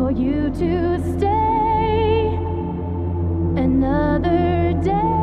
for you to stay another day.